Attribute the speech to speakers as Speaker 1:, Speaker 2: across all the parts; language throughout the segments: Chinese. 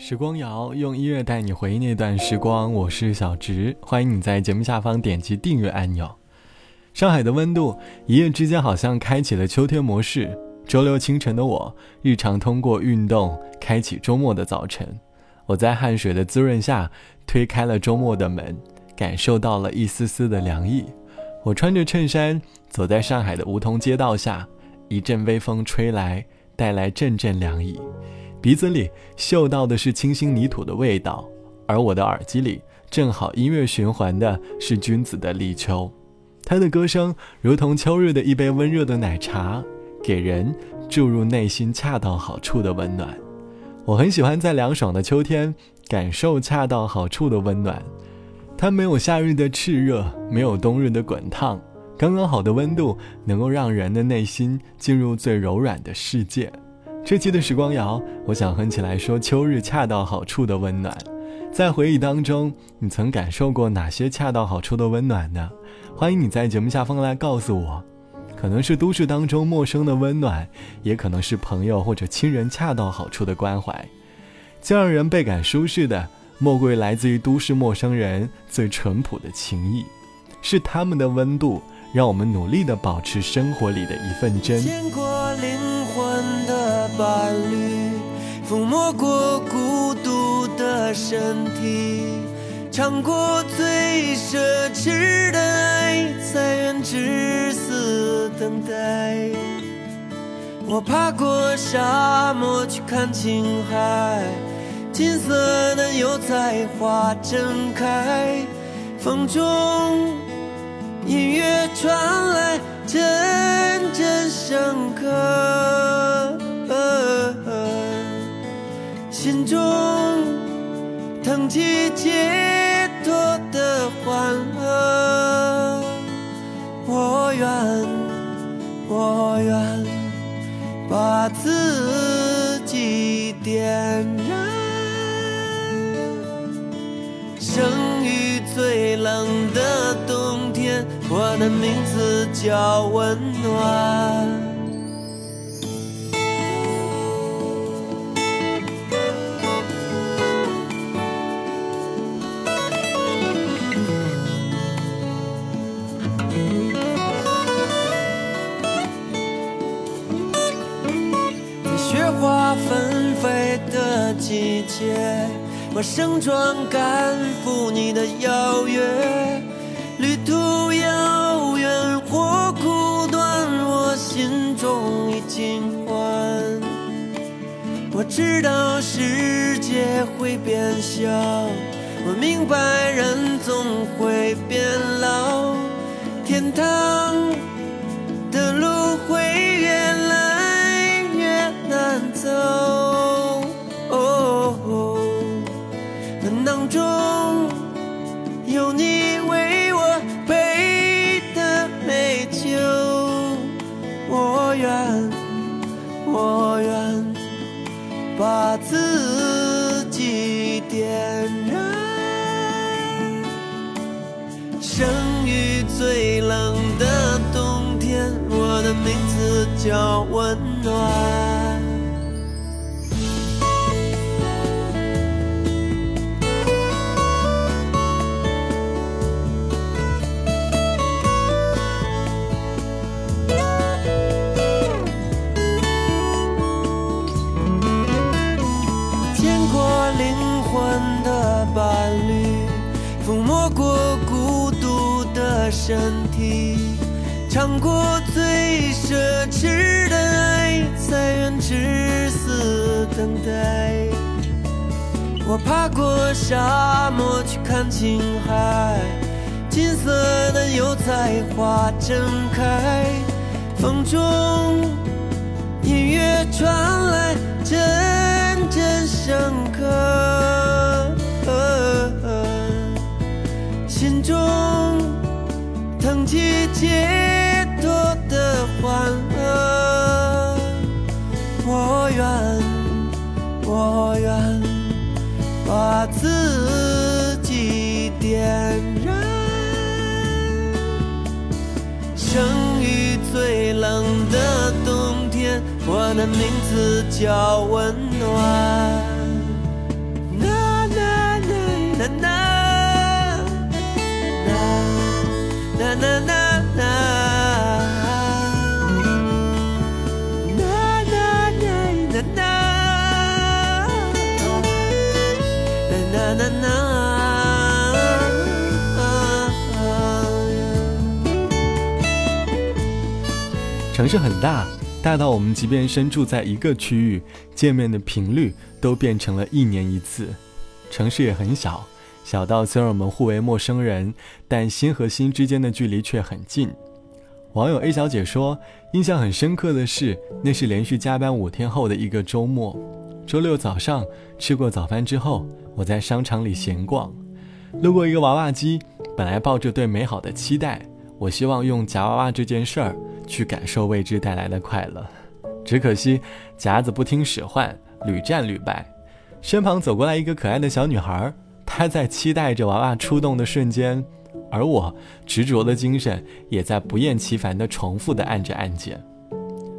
Speaker 1: 时光谣用音乐带你回忆那段时光，我是小植，欢迎你在节目下方点击订阅按钮。上海的温度一夜之间好像开启了秋天模式。周六清晨的我，日常通过运动开启周末的早晨。我在汗水的滋润下推开了周末的门，感受到了一丝丝的凉意。我穿着衬衫走在上海的梧桐街道下，一阵微风吹来，带来阵阵凉意。鼻子里嗅到的是清新泥土的味道，而我的耳机里正好音乐循环的是君子的立秋，他的歌声如同秋日的一杯温热的奶茶，给人注入内心恰到好处的温暖。我很喜欢在凉爽的秋天感受恰到好处的温暖，它没有夏日的炽热，没有冬日的滚烫，刚刚好的温度能够让人的内心进入最柔软的世界。这期的时光谣，我想哼起来说：秋日恰到好处的温暖。在回忆当中，你曾感受过哪些恰到好处的温暖呢？欢迎你在节目下方来告诉我。可能是都市当中陌生的温暖，也可能是朋友或者亲人恰到好处的关怀。最让人倍感舒适的，莫过于来自于都市陌生人最淳朴的情谊，是他们的温度。让我们努力的保持生活里的一份真。
Speaker 2: 见过灵魂的伴侣，抚摸过孤独的身体，尝过最奢侈的爱，才愿至死等待。我爬过沙漠去看青海，金色的油菜花正开，风中。音乐传来，阵阵深刻，心中腾起解脱的欢乐。我愿，我愿把自己点燃，生于最冷的。我的名字叫温暖。在雪花纷飞的季节，我盛装赶赴你的邀约。路途遥远或苦短，我心中已经欢。我知道世界会变小，我明白人总会变老，天堂把自己点燃，生于最冷的冬天，我的名字叫温暖。身体尝过最奢侈的爱，才愿至死等待。我爬过沙漠去看青海，金色的油菜花正开，风中音乐传来，阵阵深刻，心中。腾起解脱的欢乐，我愿，我愿把自己点燃，生于最冷的冬天，我的名字叫温暖。
Speaker 1: 城市很大，大到我们即便身处在一个区域，见面的频率都变成了一年一次。城市也很小，小到虽然我们互为陌生人，但心和心之间的距离却很近。网友 A 小姐说，印象很深刻的是，那是连续加班五天后的一个周末。周六早上吃过早饭之后，我在商场里闲逛，路过一个娃娃机，本来抱着对美好的期待，我希望用夹娃娃这件事儿。去感受未知带来的快乐，只可惜夹子不听使唤，屡战屡败。身旁走过来一个可爱的小女孩，她在期待着娃娃出动的瞬间，而我执着的精神也在不厌其烦地重复地按着按键。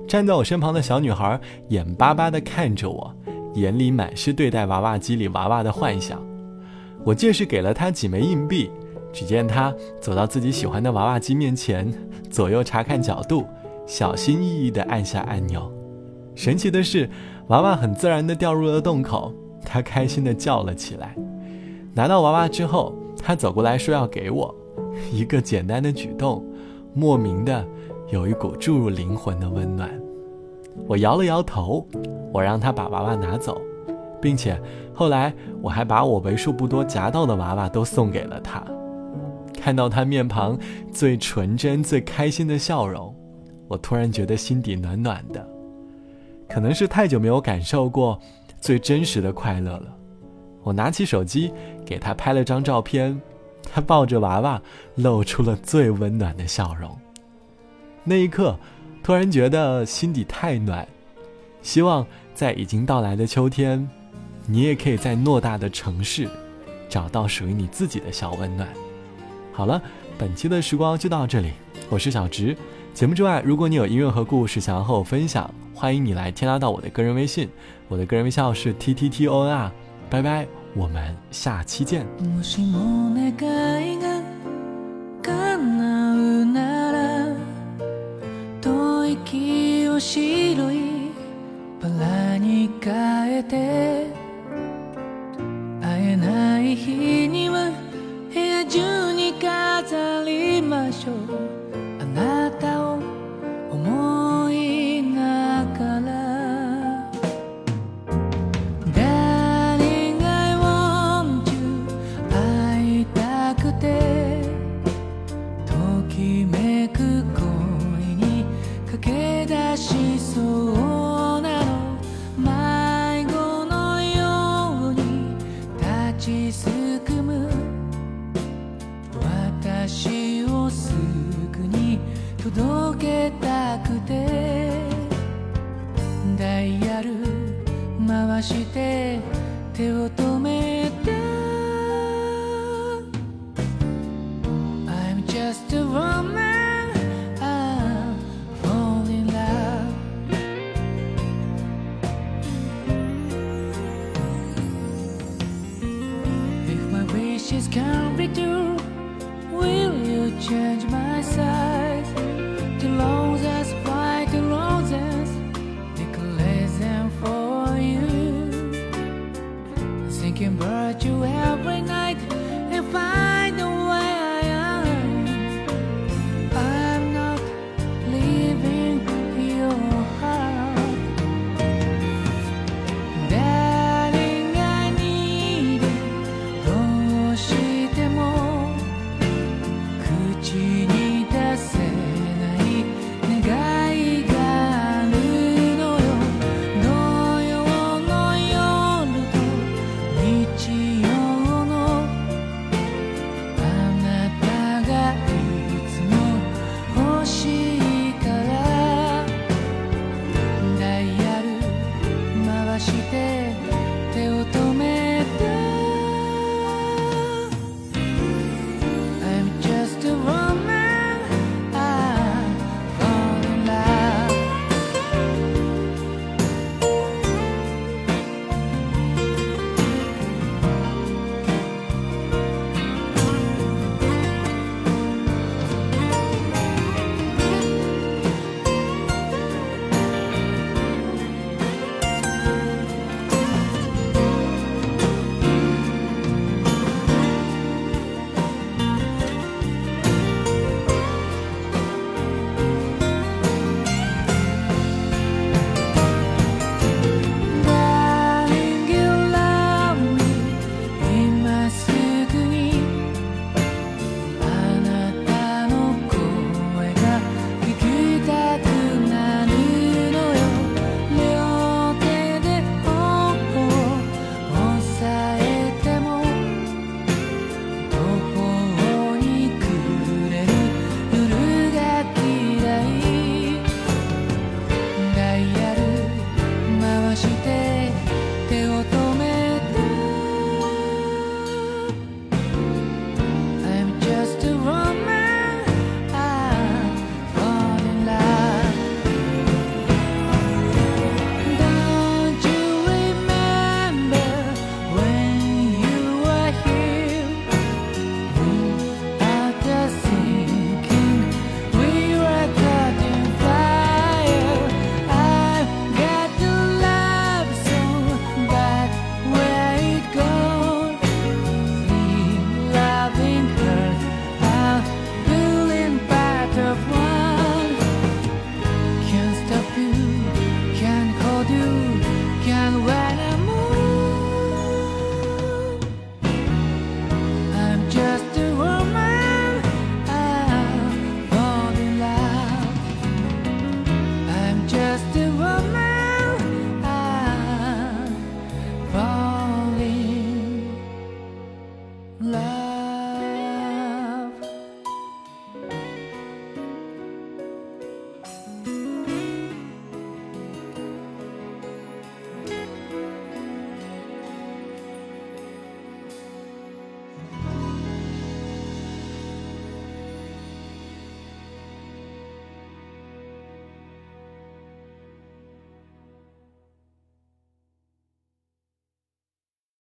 Speaker 1: 站在我身旁的小女孩眼巴巴地看着我，眼里满是对待娃娃机里娃娃的幻想。我借势给了她几枚硬币。只见他走到自己喜欢的娃娃机面前，左右查看角度，小心翼翼地按下按钮。神奇的是，娃娃很自然地掉入了洞口，他开心地叫了起来。拿到娃娃之后，他走过来说要给我。一个简单的举动，莫名的有一股注入灵魂的温暖。我摇了摇头，我让他把娃娃拿走，并且后来我还把我为数不多夹到的娃娃都送给了他。看到他面庞最纯真、最开心的笑容，我突然觉得心底暖暖的。可能是太久没有感受过最真实的快乐了。我拿起手机给他拍了张照片，他抱着娃娃，露出了最温暖的笑容。那一刻，突然觉得心底太暖。希望在已经到来的秋天，你也可以在偌大的城市，找到属于你自己的小温暖。好了，本期的时光就到这里，我是小直。节目之外，如果你有音乐和故事想要和我分享，欢迎你来添加到我的个人微信，我的个人微信号是 t t t o n r。拜拜，我们下期见。
Speaker 2: just a word.